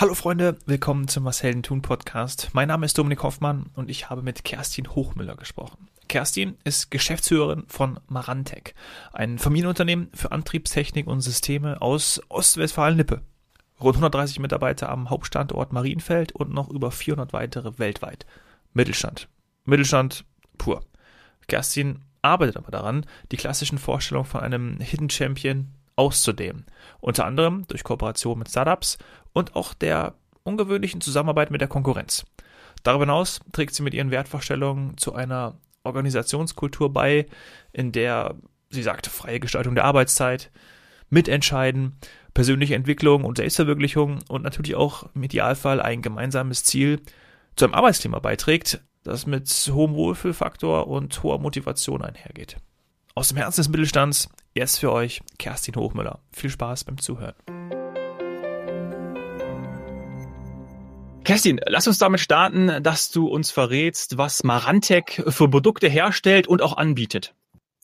Hallo Freunde, willkommen zum Was Helden tun Podcast. Mein Name ist Dominik Hoffmann und ich habe mit Kerstin Hochmüller gesprochen. Kerstin ist Geschäftsführerin von Marantec, ein Familienunternehmen für Antriebstechnik und Systeme aus Ostwestfalen-Lippe. Rund 130 Mitarbeiter am Hauptstandort Marienfeld und noch über 400 weitere weltweit. Mittelstand. Mittelstand pur. Kerstin arbeitet aber daran, die klassischen Vorstellungen von einem Hidden Champion auszudehnen. Unter anderem durch Kooperation mit Startups und auch der ungewöhnlichen Zusammenarbeit mit der Konkurrenz. Darüber hinaus trägt sie mit ihren Wertvorstellungen zu einer Organisationskultur bei, in der sie sagt, freie Gestaltung der Arbeitszeit, Mitentscheiden, persönliche Entwicklung und Selbstverwirklichung und natürlich auch im Idealfall ein gemeinsames Ziel zu einem Arbeitsklima beiträgt, das mit hohem Wohlfühlfaktor und hoher Motivation einhergeht. Aus dem Herzen des Mittelstands, jetzt für euch Kerstin Hochmüller. Viel Spaß beim Zuhören. Kerstin, lass uns damit starten, dass du uns verrätst, was Marantec für Produkte herstellt und auch anbietet.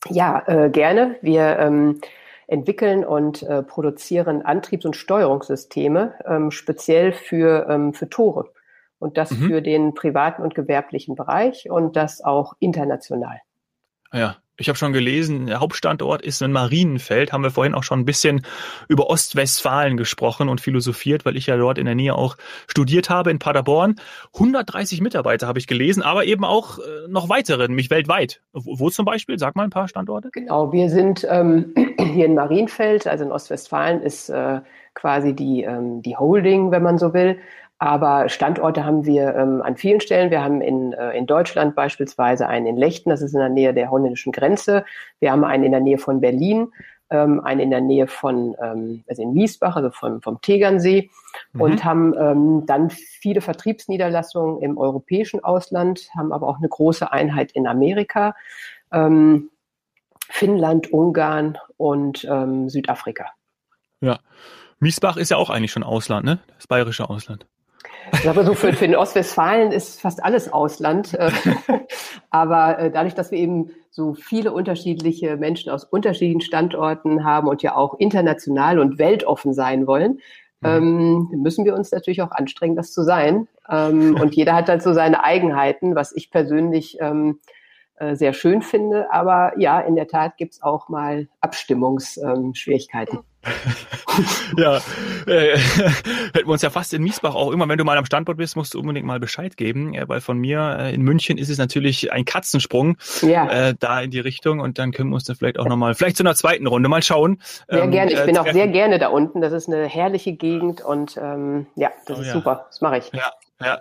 Ja, äh, gerne. Wir ähm, entwickeln und äh, produzieren Antriebs- und Steuerungssysteme ähm, speziell für, ähm, für Tore. Und das mhm. für den privaten und gewerblichen Bereich und das auch international. Ja, ich habe schon gelesen, der Hauptstandort ist in Marienfeld. Haben wir vorhin auch schon ein bisschen über Ostwestfalen gesprochen und philosophiert, weil ich ja dort in der Nähe auch studiert habe in Paderborn. 130 Mitarbeiter habe ich gelesen, aber eben auch äh, noch weitere, nämlich weltweit. Wo, zum Beispiel? Sag mal ein paar Standorte. Genau, wir sind ähm, hier in Marienfeld, also in Ostwestfalen ist äh, quasi die, ähm, die Holding, wenn man so will. Aber Standorte haben wir ähm, an vielen Stellen. Wir haben in, äh, in Deutschland beispielsweise einen in Lechten, das ist in der Nähe der holländischen Grenze. Wir haben einen in der Nähe von Berlin, ähm, einen in der Nähe von, ähm, also in Miesbach, also vom, vom Tegernsee. Mhm. Und haben ähm, dann viele Vertriebsniederlassungen im europäischen Ausland, haben aber auch eine große Einheit in Amerika, ähm, Finnland, Ungarn und ähm, Südafrika. Ja. Miesbach ist ja auch eigentlich schon Ausland, ne? Das bayerische Ausland. Ich glaube, so für, für den Ostwestfalen ist fast alles Ausland. Äh, aber äh, dadurch, dass wir eben so viele unterschiedliche Menschen aus unterschiedlichen Standorten haben und ja auch international und weltoffen sein wollen, mhm. ähm, müssen wir uns natürlich auch anstrengen, das zu sein. Ähm, und jeder hat halt so seine Eigenheiten, was ich persönlich ähm, äh, sehr schön finde. Aber ja, in der Tat gibt's auch mal Abstimmungsschwierigkeiten. ja, äh, hätten wir uns ja fast in Miesbach auch immer, wenn du mal am Standort bist, musst du unbedingt mal Bescheid geben, äh, weil von mir äh, in München ist es natürlich ein Katzensprung ja. äh, da in die Richtung und dann können wir uns da vielleicht auch nochmal, vielleicht zu einer zweiten Runde mal schauen. Sehr ähm, gerne, ich äh, bin auch sehr gerne da unten, das ist eine herrliche Gegend und ähm, ja, das oh, ist ja. super, das mache ich. Ja, ja.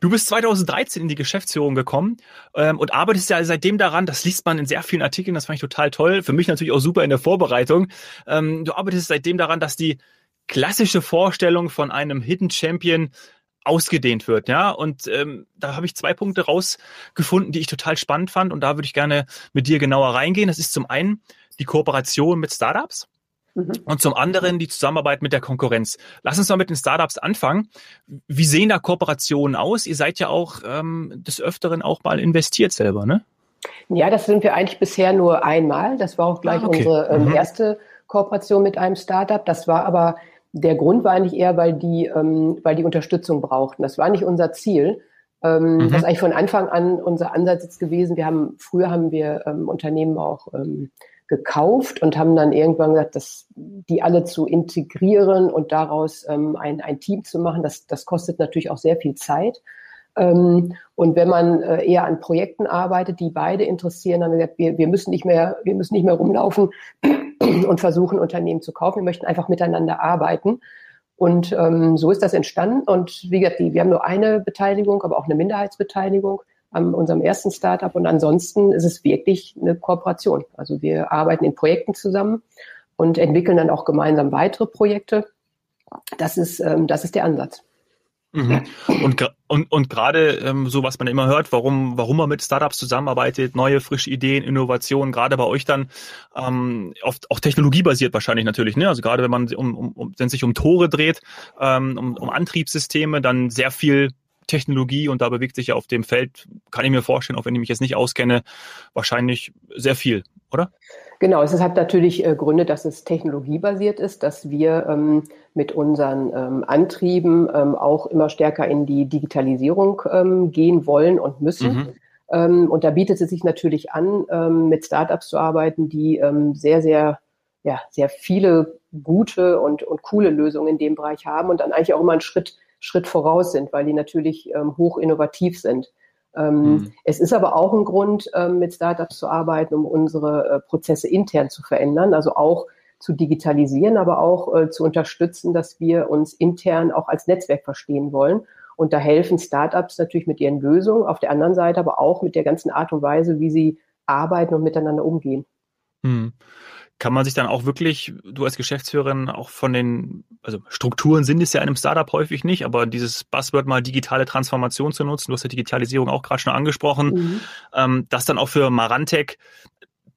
Du bist 2013 in die Geschäftsführung gekommen ähm, und arbeitest ja seitdem daran, das liest man in sehr vielen Artikeln, das fand ich total toll, für mich natürlich auch super in der Vorbereitung. Ähm, du arbeitest seitdem daran, dass die klassische Vorstellung von einem Hidden Champion ausgedehnt wird, ja. Und ähm, da habe ich zwei Punkte rausgefunden, die ich total spannend fand und da würde ich gerne mit dir genauer reingehen. Das ist zum einen die Kooperation mit Startups. Mhm. Und zum anderen die Zusammenarbeit mit der Konkurrenz. Lass uns mal mit den Startups anfangen. Wie sehen da Kooperationen aus? Ihr seid ja auch ähm, des Öfteren auch mal investiert selber, ne? Ja, das sind wir eigentlich bisher nur einmal. Das war auch gleich ah, okay. unsere ähm, mhm. erste Kooperation mit einem Startup. Das war aber der Grund war eigentlich eher, weil die, ähm, weil die Unterstützung brauchten. Das war nicht unser Ziel. Ähm, mhm. Das ist eigentlich von Anfang an unser Ansatz jetzt gewesen. Wir haben früher haben wir ähm, Unternehmen auch ähm, gekauft und haben dann irgendwann gesagt, dass die alle zu integrieren und daraus ähm, ein, ein Team zu machen, das, das kostet natürlich auch sehr viel Zeit. Ähm, und wenn man äh, eher an Projekten arbeitet, die beide interessieren, dann haben wir gesagt, wir, wir müssen nicht mehr, wir müssen nicht mehr rumlaufen und versuchen, Unternehmen zu kaufen. Wir möchten einfach miteinander arbeiten. Und ähm, so ist das entstanden. Und wie gesagt, die, wir haben nur eine Beteiligung, aber auch eine Minderheitsbeteiligung an unserem ersten Startup. Und ansonsten ist es wirklich eine Kooperation. Also wir arbeiten in Projekten zusammen und entwickeln dann auch gemeinsam weitere Projekte. Das ist, ähm, das ist der Ansatz. Mhm. Und, und, und gerade ähm, so, was man immer hört, warum, warum man mit Startups zusammenarbeitet, neue, frische Ideen, Innovationen, gerade bei euch dann ähm, oft auch technologiebasiert wahrscheinlich natürlich, ne? Also gerade wenn man um, um, wenn sich um Tore dreht, ähm, um, um Antriebssysteme, dann sehr viel Technologie und da bewegt sich ja auf dem Feld, kann ich mir vorstellen, auch wenn ich mich jetzt nicht auskenne, wahrscheinlich sehr viel, oder? Genau, es hat natürlich äh, Gründe, dass es technologiebasiert ist, dass wir ähm, mit unseren ähm, Antrieben ähm, auch immer stärker in die Digitalisierung ähm, gehen wollen und müssen. Mhm. Ähm, und da bietet es sich natürlich an, ähm, mit Startups zu arbeiten, die sehr, sehr, ja, sehr viele gute und, und coole Lösungen in dem Bereich haben und dann eigentlich auch immer einen Schritt, Schritt voraus sind, weil die natürlich hoch innovativ sind. Ähm, mhm. Es ist aber auch ein Grund, ähm, mit Startups zu arbeiten, um unsere äh, Prozesse intern zu verändern, also auch zu digitalisieren, aber auch äh, zu unterstützen, dass wir uns intern auch als Netzwerk verstehen wollen. Und da helfen Startups natürlich mit ihren Lösungen, auf der anderen Seite aber auch mit der ganzen Art und Weise, wie sie arbeiten und miteinander umgehen. Mhm kann man sich dann auch wirklich, du als Geschäftsführerin, auch von den, also Strukturen sind es ja in einem Startup häufig nicht, aber dieses Buzzword mal digitale Transformation zu nutzen, du hast ja Digitalisierung auch gerade schon angesprochen, mhm. ähm, das dann auch für Marantec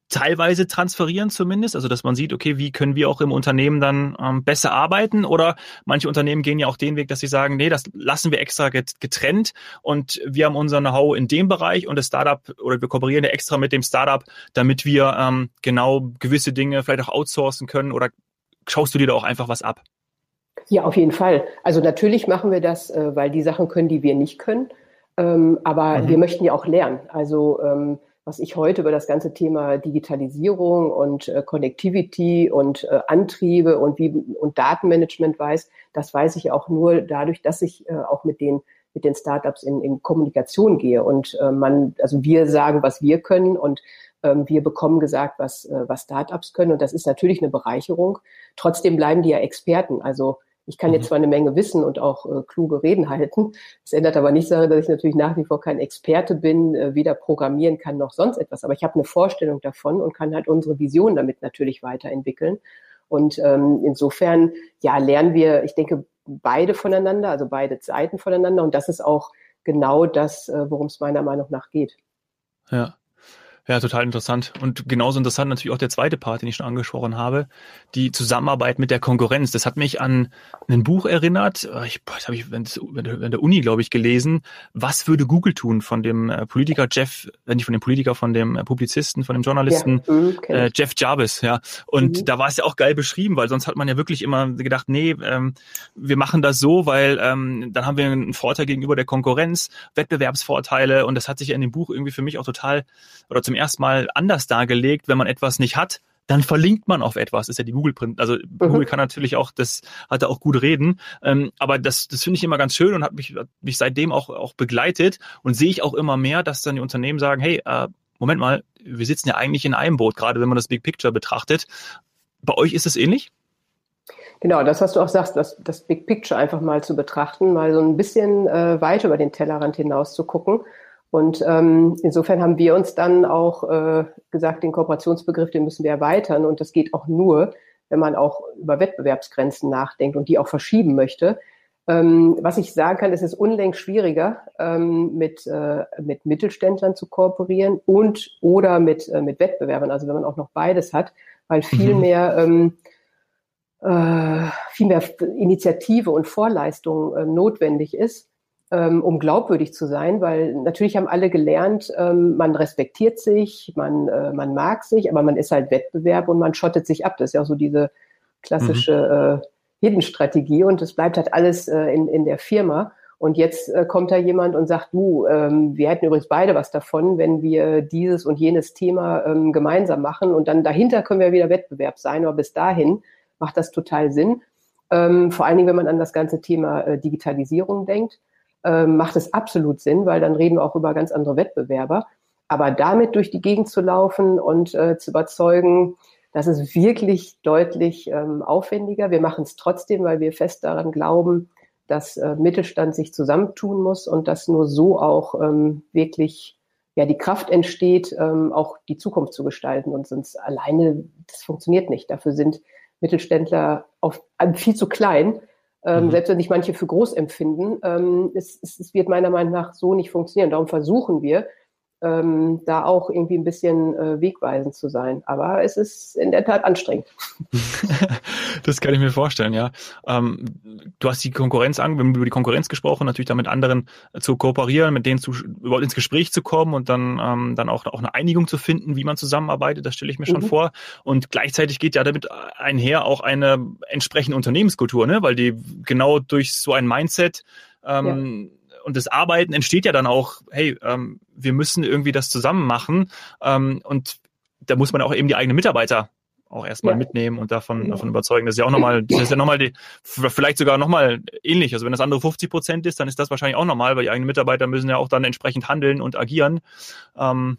teilweise transferieren zumindest, also dass man sieht, okay, wie können wir auch im Unternehmen dann ähm, besser arbeiten oder manche Unternehmen gehen ja auch den Weg, dass sie sagen, nee, das lassen wir extra getrennt und wir haben unser Know-how in dem Bereich und das Startup oder wir kooperieren ja extra mit dem Startup, damit wir ähm, genau gewisse Dinge vielleicht auch outsourcen können oder schaust du dir da auch einfach was ab? Ja, auf jeden Fall. Also natürlich machen wir das, äh, weil die Sachen können, die wir nicht können. Ähm, aber mhm. wir möchten ja auch lernen. Also ähm, was ich heute über das ganze Thema Digitalisierung und äh, Connectivity und äh, Antriebe und wie und Datenmanagement weiß, das weiß ich auch nur dadurch, dass ich äh, auch mit den mit den Startups in, in Kommunikation gehe. Und äh, man also wir sagen, was wir können und ähm, wir bekommen gesagt, was äh, was Startups können. Und das ist natürlich eine Bereicherung. Trotzdem bleiben die ja Experten, also ich kann jetzt mhm. zwar eine Menge wissen und auch äh, kluge Reden halten. Es ändert aber nicht daran, dass ich natürlich nach wie vor kein Experte bin, äh, weder programmieren kann noch sonst etwas. Aber ich habe eine Vorstellung davon und kann halt unsere Vision damit natürlich weiterentwickeln. Und ähm, insofern, ja, lernen wir, ich denke, beide voneinander, also beide Seiten voneinander. Und das ist auch genau das, äh, worum es meiner Meinung nach geht. Ja. Ja, total interessant. Und genauso interessant natürlich auch der zweite Part, den ich schon angesprochen habe, die Zusammenarbeit mit der Konkurrenz. Das hat mich an ein Buch erinnert, ich, boah, das habe ich während der Uni, glaube ich, gelesen. Was würde Google tun von dem äh, Politiker Jeff, wenn äh, nicht von dem Politiker, von dem äh, Publizisten, von dem Journalisten ja, mhm, äh, Jeff Jarvis, ja. Und mhm. da war es ja auch geil beschrieben, weil sonst hat man ja wirklich immer gedacht, nee, ähm, wir machen das so, weil ähm, dann haben wir einen Vorteil gegenüber der Konkurrenz, Wettbewerbsvorteile und das hat sich ja in dem Buch irgendwie für mich auch total oder zum erstmal anders dargelegt, wenn man etwas nicht hat, dann verlinkt man auf etwas. Ist ja die Google Print. Also mhm. Google kann natürlich auch, das hat er auch gut reden. Ähm, aber das, das finde ich immer ganz schön und hat mich, hat mich seitdem auch, auch begleitet und sehe ich auch immer mehr, dass dann die Unternehmen sagen, hey, äh, Moment mal, wir sitzen ja eigentlich in einem Boot, gerade wenn man das Big Picture betrachtet. Bei euch ist es ähnlich? Genau, das, was du auch sagst, das, das Big Picture einfach mal zu betrachten, mal so ein bisschen äh, weiter über den Tellerrand hinaus zu gucken und ähm, insofern haben wir uns dann auch äh, gesagt, den Kooperationsbegriff, den müssen wir erweitern. Und das geht auch nur, wenn man auch über Wettbewerbsgrenzen nachdenkt und die auch verschieben möchte. Ähm, was ich sagen kann, es ist unlängst schwieriger, ähm, mit, äh, mit Mittelständlern zu kooperieren und oder mit, äh, mit Wettbewerbern, also wenn man auch noch beides hat, weil viel mhm. mehr ähm, äh, viel mehr Initiative und Vorleistung äh, notwendig ist ähm, um glaubwürdig zu sein, weil natürlich haben alle gelernt, ähm, man respektiert sich, man, äh, man mag sich, aber man ist halt Wettbewerb und man schottet sich ab. Das ist ja auch so diese klassische mhm. äh, Hidden-Strategie und es bleibt halt alles äh, in, in der Firma. Und jetzt kommt da jemand und sagt, du, ähm, wir hätten übrigens beide was davon, wenn wir dieses und jenes Thema ähm, gemeinsam machen und dann dahinter können wir wieder Wettbewerb sein, aber bis dahin macht das total Sinn. Ähm, vor allen Dingen, wenn man an das ganze Thema Digitalisierung denkt ähm, macht es absolut Sinn, weil dann reden wir auch über ganz andere Wettbewerber. Aber damit durch die Gegend zu laufen und äh, zu überzeugen, das ist wirklich deutlich ähm, aufwendiger. Wir machen es trotzdem, weil wir fest daran glauben, dass äh, Mittelstand sich zusammentun muss und dass nur so auch ähm, wirklich ja die Kraft entsteht, ähm, auch die Zukunft zu gestalten. Und sonst alleine, das funktioniert nicht. Dafür sind Mittelständler auf, viel zu klein ähm, mhm. Selbst wenn sich manche für groß empfinden, ähm, es, es, es, wird meiner Meinung nach so nicht funktionieren. Darum versuchen wir, ähm, da auch irgendwie ein bisschen äh, wegweisend zu sein. Aber es ist in der Tat anstrengend. das kann ich mir vorstellen, ja. Ähm, du hast die Konkurrenz an, wir haben über die Konkurrenz gesprochen, natürlich da mit anderen äh, zu kooperieren, mit denen zu, überhaupt ins Gespräch zu kommen und dann, ähm, dann auch, auch eine Einigung zu finden, wie man zusammenarbeitet, das stelle ich mir schon mhm. vor. Und gleichzeitig geht ja damit einher auch eine entsprechende Unternehmenskultur, ne? weil die genau durch so ein Mindset ähm, ja und das Arbeiten entsteht ja dann auch, hey, ähm, wir müssen irgendwie das zusammen machen. Ähm, und da muss man auch eben die eigenen Mitarbeiter auch erstmal ja. mitnehmen und davon, davon überzeugen. Das ist ja auch nochmal, das ist ja nochmal die, vielleicht sogar nochmal ähnlich. Also wenn das andere 50 Prozent ist, dann ist das wahrscheinlich auch normal, weil die eigenen Mitarbeiter müssen ja auch dann entsprechend handeln und agieren. Ähm,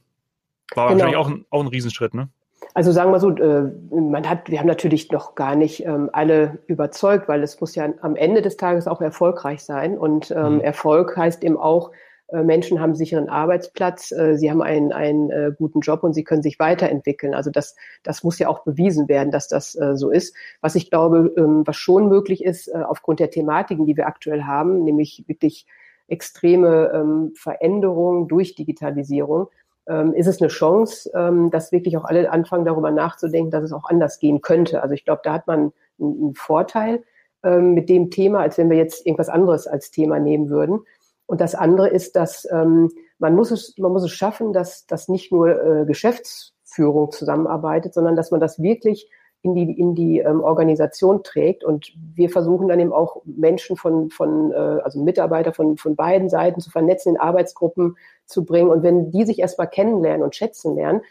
war genau. wahrscheinlich auch ein, auch ein Riesenschritt, ne? Also sagen wir so, äh, man hat, wir haben natürlich noch gar nicht ähm, alle überzeugt, weil es muss ja am Ende des Tages auch erfolgreich sein. Und ähm, mhm. Erfolg heißt eben auch, äh, Menschen haben sicheren Arbeitsplatz, äh, sie haben einen, einen guten Job und sie können sich weiterentwickeln. Also das, das muss ja auch bewiesen werden, dass das so ist. Was ich glaube, ähm, was schon möglich ist, aufgrund der Thematiken, die wir aktuell haben, nämlich wirklich extreme Veränderungen durch Digitalisierung, ähm, ist es eine Chance, ähm, dass wirklich auch alle anfangen, darüber nachzudenken, dass es auch anders gehen könnte. Also ich glaube, da hat man einen, einen Vorteil ähm, mit dem Thema, als wenn wir jetzt irgendwas anderes als Thema nehmen würden. Und das andere ist, dass ähm, man muss es, man muss es schaffen, dass, dass nicht nur äh, Geschäftsführung zusammenarbeitet, sondern dass man das wirklich in die, in die ähm, Organisation trägt. Und wir versuchen dann eben auch Menschen von, von äh, also Mitarbeiter von, von beiden Seiten zu vernetzen, in Arbeitsgruppen zu bringen. Und wenn die sich erstmal kennenlernen und schätzen lernen,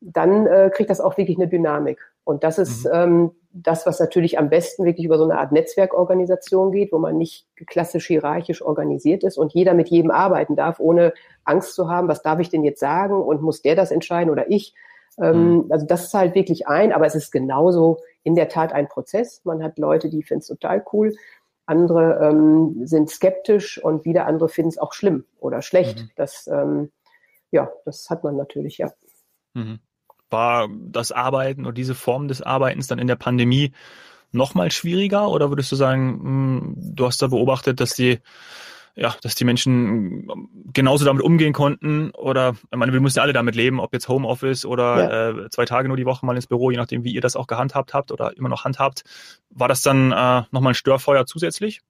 dann äh, kriegt das auch wirklich eine Dynamik. Und das ist mhm. ähm, das, was natürlich am besten wirklich über so eine Art Netzwerkorganisation geht, wo man nicht klassisch hierarchisch organisiert ist und jeder mit jedem arbeiten darf, ohne Angst zu haben, was darf ich denn jetzt sagen und muss der das entscheiden oder ich, mhm. Also das halt wirklich ein, aber es ist genauso in der Tat ein Prozess. Man hat Leute, die finden es total cool, andere ähm, sind skeptisch und wieder andere finden es auch schlimm oder schlecht. Mhm. Das, ähm, ja, das hat man natürlich, ja. Mhm. War das Arbeiten oder diese Form des Arbeitens dann in der Pandemie noch mal schwieriger oder würdest du sagen, mh, hm, du hast da beobachtet, dass die ja, dass die Menschen genauso damit umgehen konnten oder, ich meine, wir mussten ja alle damit leben, ob jetzt Homeoffice oder ja. äh, zwei Tage nur die Woche mal ins Büro, je nachdem, wie ihr das auch gehandhabt habt oder immer noch handhabt. War das dann äh, nochmal ein Störfeuer zusätzlich?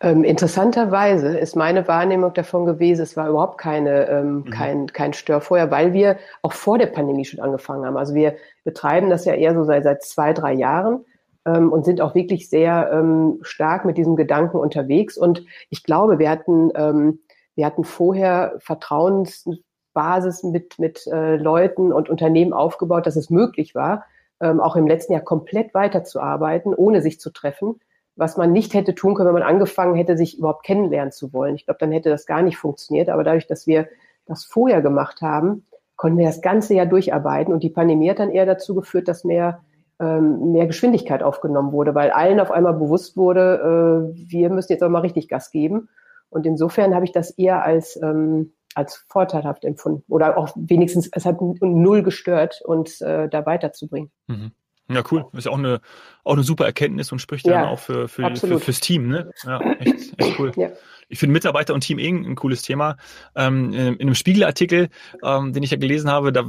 Ähm, interessanterweise ist meine Wahrnehmung davon gewesen, es war überhaupt keine, ähm, mhm. kein, kein Störfeuer, weil wir auch vor der Pandemie schon angefangen haben. Also wir betreiben das ja eher so seit, seit zwei, drei Jahren ähm, und sind auch wirklich sehr ähm, stark mit diesem Gedanken unterwegs. Und ich glaube, wir hatten, ähm, wir hatten vorher Vertrauensbasis mit, mit äh, Leuten und Unternehmen aufgebaut, dass es möglich war, ähm, auch im letzten Jahr komplett weiterzuarbeiten, ohne sich zu treffen, was man nicht hätte tun können, wenn man angefangen hätte, sich überhaupt kennenlernen zu wollen. Ich glaube, dann hätte das gar nicht funktioniert. Aber dadurch, dass wir das vorher gemacht haben, konnten wir das ganze Jahr durcharbeiten. Und die Pandemie hat dann eher dazu geführt, dass mehr ähm, mehr Geschwindigkeit aufgenommen wurde, weil allen auf einmal bewusst wurde, äh, wir müssen jetzt auch mal richtig Gas geben. Und insofern habe ich das eher als, ähm, als vorteilhaft empfunden oder auch wenigstens, es hat null gestört, uns äh, da weiterzubringen. Mhm. Ja, cool. Ist ja auch eine, auch eine super Erkenntnis und spricht ja, dann auch für, für, für, fürs Team. Ne? Ja, echt, echt cool. Ja ich finde Mitarbeiter und Team eh ein cooles Thema. Ähm, in, in einem Spiegelartikel, ähm, den ich ja gelesen habe, da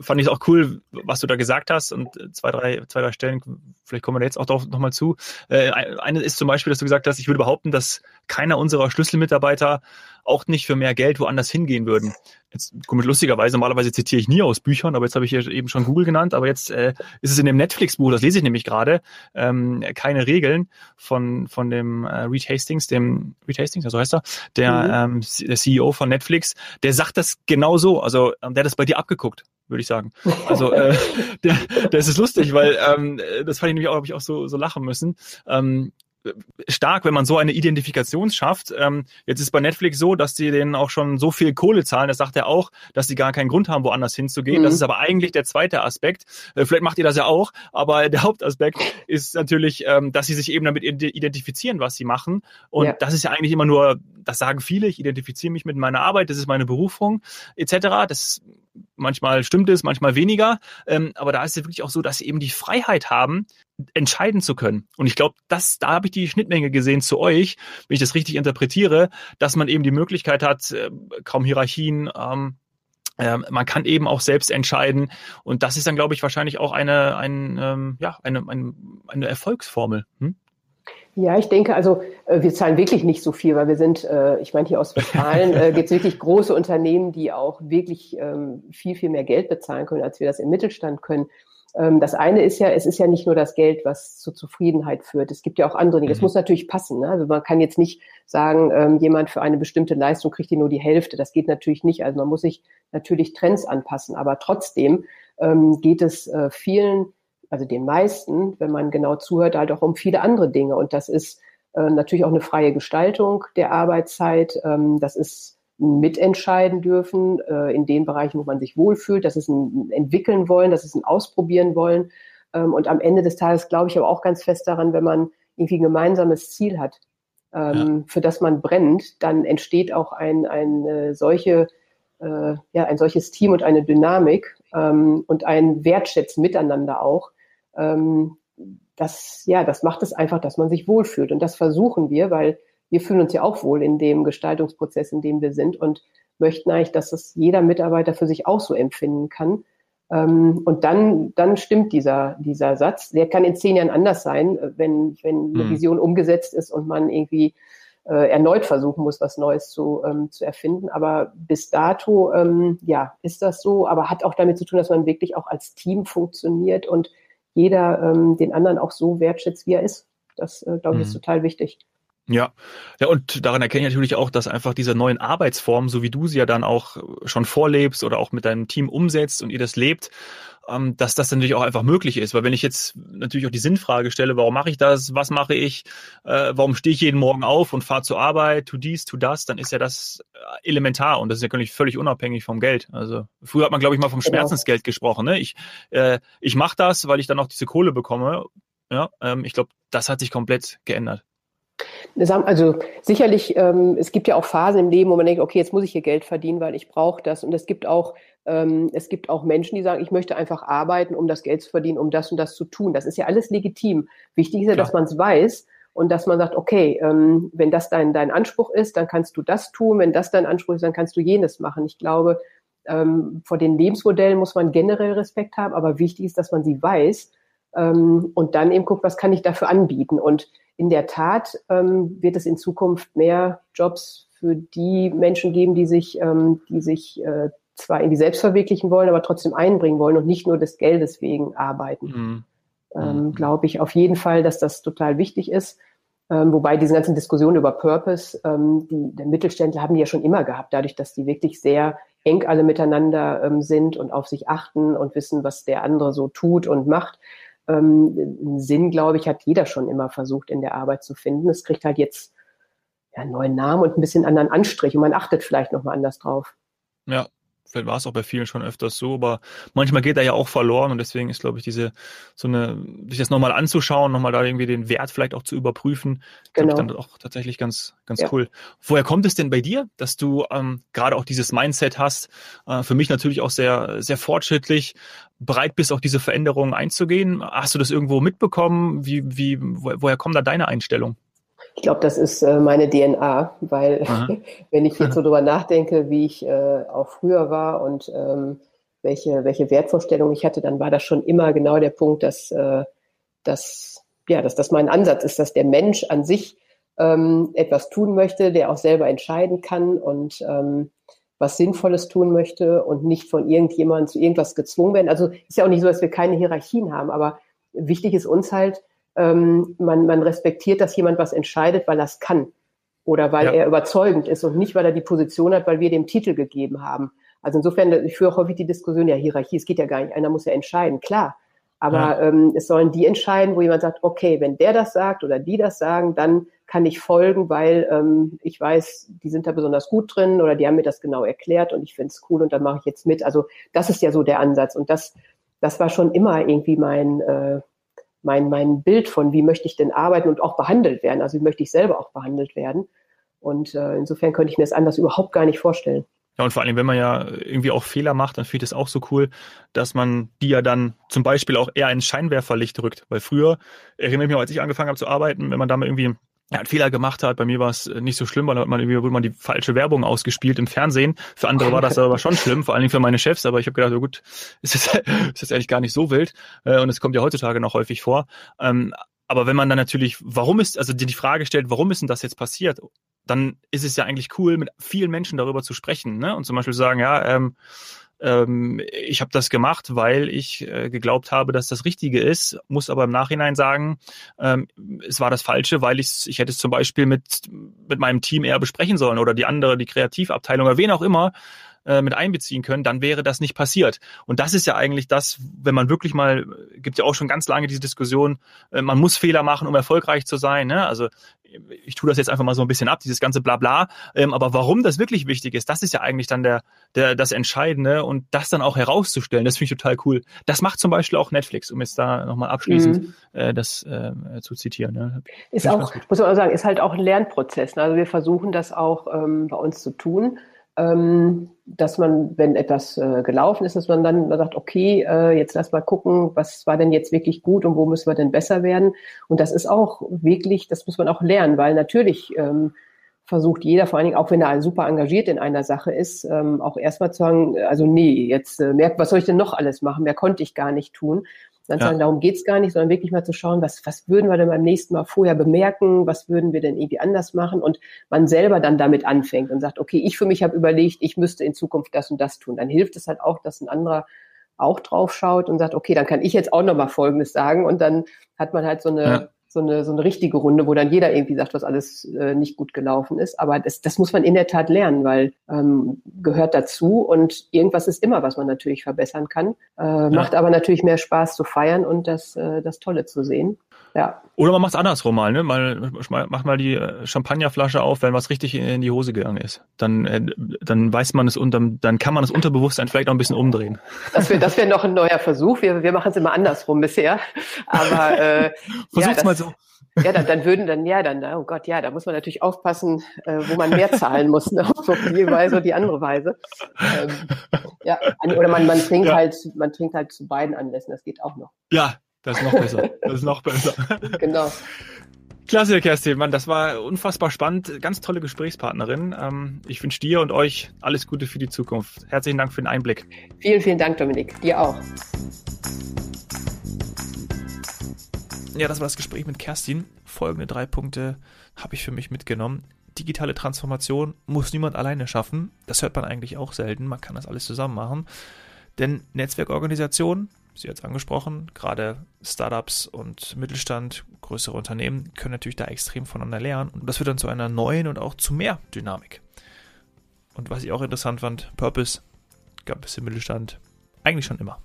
fand ich es auch cool, was du da gesagt hast und zwei, drei, zwei, drei Stellen, vielleicht kommen wir da jetzt auch noch mal zu. Äh, eine ist zum Beispiel, dass du gesagt hast, ich würde behaupten, dass keiner unserer Schlüsselmitarbeiter auch nicht für mehr Geld woanders hingehen würden. Jetzt komme ich lustigerweise, normalerweise zitiere ich nie aus Büchern, aber jetzt habe ich hier eben schon Google genannt, aber jetzt äh, ist es in dem Netflix-Buch, das lese ich nämlich gerade, ähm, keine Regeln von, von dem äh, Reed Hastings, dem Reed Hastings, so heißt er, der, mhm. ähm, der CEO von Netflix, der sagt das genau so, also ähm, der hat das bei dir abgeguckt würde ich sagen. Also äh, der, das ist lustig, weil ähm, das fand ich nämlich auch, habe ich auch so, so lachen müssen. Ähm, stark, wenn man so eine Identifikation schafft. Ähm, jetzt ist bei Netflix so, dass die denen auch schon so viel Kohle zahlen, das sagt er auch, dass sie gar keinen Grund haben, woanders hinzugehen. Mhm. Das ist aber eigentlich der zweite Aspekt. Äh, vielleicht macht ihr das ja auch, aber der Hauptaspekt ist natürlich, ähm, dass sie sich eben damit identifizieren, was sie machen. Und ja. das ist ja eigentlich immer nur, das sagen viele, ich identifiziere mich mit meiner Arbeit, das ist meine Berufung, etc. Das manchmal stimmt es, manchmal weniger. Ähm, aber da ist es wirklich auch so, dass sie eben die Freiheit haben, entscheiden zu können. Und ich glaube, das, da habe ich die Schnittmenge gesehen zu euch, wenn ich das richtig interpretiere, dass man eben die Möglichkeit hat, äh, kaum Hierarchien, ähm, ähm, man kann eben auch selbst entscheiden und das ist dann, glaube ich, wahrscheinlich auch eine, ein, ähm, ja, eine, eine, eine Erfolgsformel. Hm? Ja, ich denke, also äh, wir zahlen wirklich nicht so viel, weil wir sind, äh, ich meine, hier aus Westfalen äh, gibt es wirklich große Unternehmen, die auch wirklich ähm, viel, viel mehr Geld bezahlen können, als wir das im Mittelstand können. Ähm, das eine ist ja, es ist ja nicht nur das Geld, was zur Zufriedenheit führt. Es gibt ja auch andere Dinge. Es mhm. muss natürlich passen. Ne? Also man kann jetzt nicht sagen, ähm, jemand für eine bestimmte Leistung kriegt hier nur die Hälfte. Das geht natürlich nicht. Also man muss sich natürlich Trends anpassen. Aber trotzdem geht es vielen, also den meisten, wenn man genau zuhört, halt auch um viele andere Dinge. Und das ist äh, natürlich auch eine freie Gestaltung der Arbeitszeit. Ähm, das ist mitentscheiden dürfen äh, in den Bereichen, wo man sich wohlfühlt, dass es ein entwickeln wollen, dass es ein ausprobieren wollen. Ähm, und am Ende des Tages glaube ich aber auch ganz fest daran, wenn man irgendwie ein gemeinsames Ziel hat, ähm, ja. für das man brennt, dann entsteht auch ein, ein solche, äh, ja, ein solches Team und eine Dynamik ähm, und ein Wertschätzen miteinander auch. Ähm, das, ja, das macht es einfach, dass man sich wohlfühlt. Und das versuchen wir, weil wir fühlen uns ja auch wohl in dem Gestaltungsprozess, in dem wir sind und möchten eigentlich, dass es jeder Mitarbeiter für sich auch so empfinden kann. Ähm, und dann, dann stimmt dieser, dieser Satz. Der kann in zehn Jahren anders sein, wenn, wenn eine hm. Vision umgesetzt ist und man irgendwie äh, erneut versuchen muss, was Neues zu, ähm, zu erfinden. Aber bis dato, ähm, ja, ist das so, aber hat auch damit zu tun, dass man wirklich auch als Team funktioniert und jeder ähm, den anderen auch so wertschätzt, wie er ist. Das, äh, glaube ich, ist hm. total wichtig. Ja, ja, und daran erkenne ich natürlich auch, dass einfach diese neuen Arbeitsformen, so wie du sie ja dann auch schon vorlebst oder auch mit deinem Team umsetzt und ihr das lebt, ähm, dass das natürlich auch einfach möglich ist. Weil wenn ich jetzt natürlich auch die Sinnfrage stelle, warum mache ich das, was mache ich, äh, warum stehe ich jeden Morgen auf und fahre zur Arbeit, tu dies, tu das, dann ist ja das äh, elementar und das ist ja völlig, unabhängig vom Geld. Also früher hat man, glaube ich, mal vom genau. Schmerzensgeld gesprochen. Ne? Ich, äh, ich mache das, weil ich dann auch diese Kohle bekomme. Ja, ähm, ich glaube, das hat sich komplett geändert. Also sicherlich, ähm, es gibt ja auch Phasen im Leben, wo man denkt, okay, jetzt muss ich hier Geld verdienen, weil ich brauche das. Und es gibt auch, es gibt auch Menschen, die sagen, ich möchte einfach arbeiten, um das Geld zu verdienen, um das und das zu tun. Das ist ja alles legitim. Wichtig ist ja, Klar. dass man es weiß und dass man sagt, okay, ähm, wenn das dein, dein Anspruch ist, dann kannst du das tun. Wenn das dein Anspruch ist, dann kannst du jenes machen. Ich glaube, ähm, vor den Lebensmodellen muss man generell Respekt haben, aber wichtig ist, dass man sie weiß ähm, und dann eben guckt, was kann ich dafür anbieten. Und in der Tat ähm, wird es in Zukunft mehr Jobs für die Menschen geben, die sich, ähm, die sich äh, zwar in die selbst verwirklichen wollen, aber trotzdem einbringen wollen und nicht nur des Geldes wegen arbeiten. Mhm. Ähm, mhm. Glaube ich auf jeden Fall, dass das total wichtig ist. Ähm, wobei diese ganzen Diskussionen über Purpose, ähm, die der Mittelständler haben die ja schon immer gehabt, dadurch, dass die wirklich sehr eng alle miteinander ähm, sind und auf sich achten und wissen, was der andere so tut und macht ähm, einen Sinn, glaube ich, hat jeder schon immer versucht in der Arbeit zu finden. Es kriegt halt jetzt ja, einen neuen Namen und ein bisschen anderen Anstrich und man achtet vielleicht nochmal anders drauf. Ja, vielleicht war es auch bei vielen schon öfters so, aber manchmal geht er ja auch verloren und deswegen ist, glaube ich, diese, so eine, sich das nochmal anzuschauen, nochmal da irgendwie den Wert vielleicht auch zu überprüfen, genau. ich dann auch tatsächlich ganz, ganz ja. cool. Woher kommt es denn bei dir, dass du ähm, gerade auch dieses Mindset hast, äh, für mich natürlich auch sehr, sehr fortschrittlich, bereit bist, auch diese Veränderungen einzugehen? Hast du das irgendwo mitbekommen? Wie, wie, woher kommt da deine Einstellung? Ich glaube, das ist äh, meine DNA, weil wenn ich jetzt so drüber nachdenke, wie ich äh, auch früher war und ähm, welche, welche Wertvorstellungen ich hatte, dann war das schon immer genau der Punkt, dass, äh, dass, ja, dass das mein Ansatz ist, dass der Mensch an sich ähm, etwas tun möchte, der auch selber entscheiden kann und ähm, was Sinnvolles tun möchte und nicht von irgendjemandem zu irgendwas gezwungen werden. Also ist ja auch nicht so, dass wir keine Hierarchien haben, aber wichtig ist uns halt, ähm, man, man respektiert, dass jemand was entscheidet, weil er es kann oder weil ja. er überzeugend ist und nicht, weil er die Position hat, weil wir dem Titel gegeben haben. Also insofern, ich führe auch häufig die Diskussion, ja, Hierarchie, es geht ja gar nicht, einer muss ja entscheiden, klar. Aber ja. ähm, es sollen die entscheiden, wo jemand sagt, okay, wenn der das sagt oder die das sagen, dann kann ich folgen, weil ähm, ich weiß, die sind da besonders gut drin oder die haben mir das genau erklärt und ich finde es cool und dann mache ich jetzt mit. Also das ist ja so der Ansatz und das, das war schon immer irgendwie mein, äh, mein, mein Bild von, wie möchte ich denn arbeiten und auch behandelt werden. Also wie möchte ich selber auch behandelt werden. Und äh, insofern könnte ich mir das anders überhaupt gar nicht vorstellen. Ja, und vor allem, wenn man ja irgendwie auch Fehler macht, dann ich es auch so cool, dass man die ja dann zum Beispiel auch eher ins Scheinwerferlicht rückt. Weil früher, erinnere ich mich auch, als ich angefangen habe zu arbeiten, wenn man da mal irgendwie er hat Fehler gemacht hat. Bei mir war es nicht so schlimm, weil da hat man irgendwie wurde man die falsche Werbung ausgespielt im Fernsehen. Für andere war das aber schon schlimm, vor allen Dingen für meine Chefs. Aber ich habe gedacht, so gut, ist das, ist das eigentlich gar nicht so wild. Äh, und es kommt ja heutzutage noch häufig vor. Ähm, aber wenn man dann natürlich, warum ist, also die Frage stellt, warum ist denn das jetzt passiert? Dann ist es ja eigentlich cool, mit vielen Menschen darüber zu sprechen, ne? Und zum Beispiel sagen, ja, ähm, ähm, ich habe das gemacht, weil ich äh, geglaubt habe, dass das Richtige ist, muss aber im Nachhinein sagen, ähm, es war das Falsche, weil ich ich hätte es zum Beispiel mit mit meinem Team eher besprechen sollen oder die andere, die Kreativabteilung oder wen auch immer äh, mit einbeziehen können, dann wäre das nicht passiert. Und das ist ja eigentlich das, wenn man wirklich mal, gibt ja auch schon ganz lange diese Diskussion, äh, man muss Fehler machen, um erfolgreich zu sein. Ne? Also ich tue das jetzt einfach mal so ein bisschen ab, dieses ganze Blabla. Ähm, aber warum das wirklich wichtig ist, das ist ja eigentlich dann der, der, das Entscheidende und das dann auch herauszustellen, das finde ich total cool. Das macht zum Beispiel auch Netflix, um jetzt da nochmal abschließend mhm. äh, das äh, zu zitieren. Ne? Ist auch, muss man auch sagen, ist halt auch ein Lernprozess. Ne? Also wir versuchen das auch ähm, bei uns zu tun dass man, wenn etwas äh, gelaufen ist, dass man dann sagt, okay, äh, jetzt lass mal gucken, was war denn jetzt wirklich gut und wo müssen wir denn besser werden. Und das ist auch wirklich, das muss man auch lernen, weil natürlich ähm, versucht jeder, vor allen Dingen auch wenn er super engagiert in einer Sache ist, ähm, auch erstmal zu sagen, also nee, jetzt äh, merkt, was soll ich denn noch alles machen? Mehr konnte ich gar nicht tun. Dann ja. sagen, darum geht's gar nicht, sondern wirklich mal zu schauen, was, was würden wir denn beim nächsten Mal vorher bemerken, was würden wir denn irgendwie anders machen und man selber dann damit anfängt und sagt, okay, ich für mich habe überlegt, ich müsste in Zukunft das und das tun. Dann hilft es halt auch, dass ein anderer auch drauf schaut und sagt, okay, dann kann ich jetzt auch nochmal Folgendes sagen und dann hat man halt so eine, ja so eine, so eine richtige Runde, wo dann jeder irgendwie sagt, was alles äh, nicht gut gelaufen ist. Aber das, das muss man in der Tat lernen, weil ähm, gehört dazu und irgendwas ist immer, was man natürlich verbessern kann. Äh, ja. Macht aber natürlich mehr Spaß zu feiern und das, äh, das Tolle zu sehen. Ja. Oder man macht es andersrum mal, ne? Mal, macht mal die äh, Champagnerflasche auf, wenn was richtig in die Hose gegangen ist. Dann, äh, dann weiß man es unter, dann kann man das Unterbewusstsein vielleicht auch ein bisschen umdrehen. Das wäre das wär noch ein neuer Versuch. Wir, wir machen es immer andersrum bisher. Aber äh, Versuch's ja, mal so. Ja, dann, dann würden dann, ja, dann, oh Gott, ja, da muss man natürlich aufpassen, äh, wo man mehr zahlen muss, ne? auf die Weise oder die andere Weise. Ähm, ja, oder man, man trinkt ja. halt, man trinkt halt zu beiden Anlässen, das geht auch noch. Ja, das ist noch besser. Das ist noch besser. genau. Klasse, Kerstin, Mann, das war unfassbar spannend. Ganz tolle Gesprächspartnerin. Ähm, ich wünsche dir und euch alles Gute für die Zukunft. Herzlichen Dank für den Einblick. Vielen, vielen Dank, Dominik. Dir auch. Ja, das war das Gespräch mit Kerstin. Folgende drei Punkte habe ich für mich mitgenommen. Digitale Transformation muss niemand alleine schaffen. Das hört man eigentlich auch selten. Man kann das alles zusammen machen. Denn Netzwerkorganisationen Sie hat es angesprochen, gerade Startups und Mittelstand, größere Unternehmen können natürlich da extrem voneinander lernen und das führt dann zu einer neuen und auch zu mehr Dynamik. Und was ich auch interessant fand, Purpose gab es im Mittelstand eigentlich schon immer.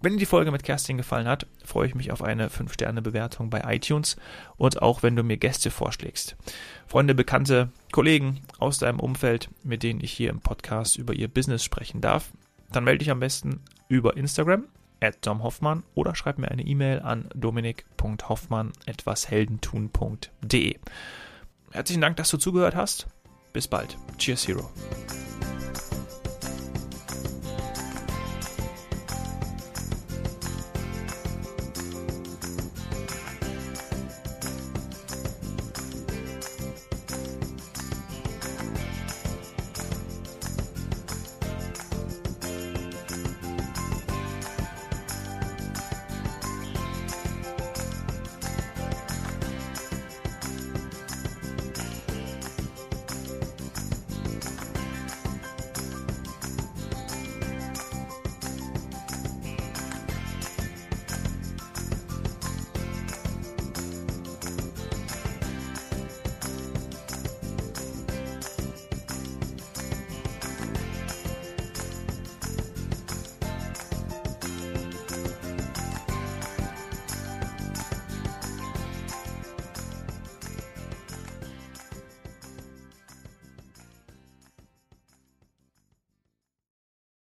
Wenn dir die Folge mit Kerstin gefallen hat, freue ich mich auf eine 5-Sterne-Bewertung bei iTunes und auch wenn du mir Gäste vorschlägst. Freunde, Bekannte, Kollegen aus deinem Umfeld, mit denen ich hier im Podcast über ihr Business sprechen darf, dann melde dich am besten über Instagram at domhoffmann oder schreib mir eine E-Mail an dominik.hoffmann.washeldentun.de. Herzlichen Dank, dass du zugehört hast. Bis bald. Cheers, Hero.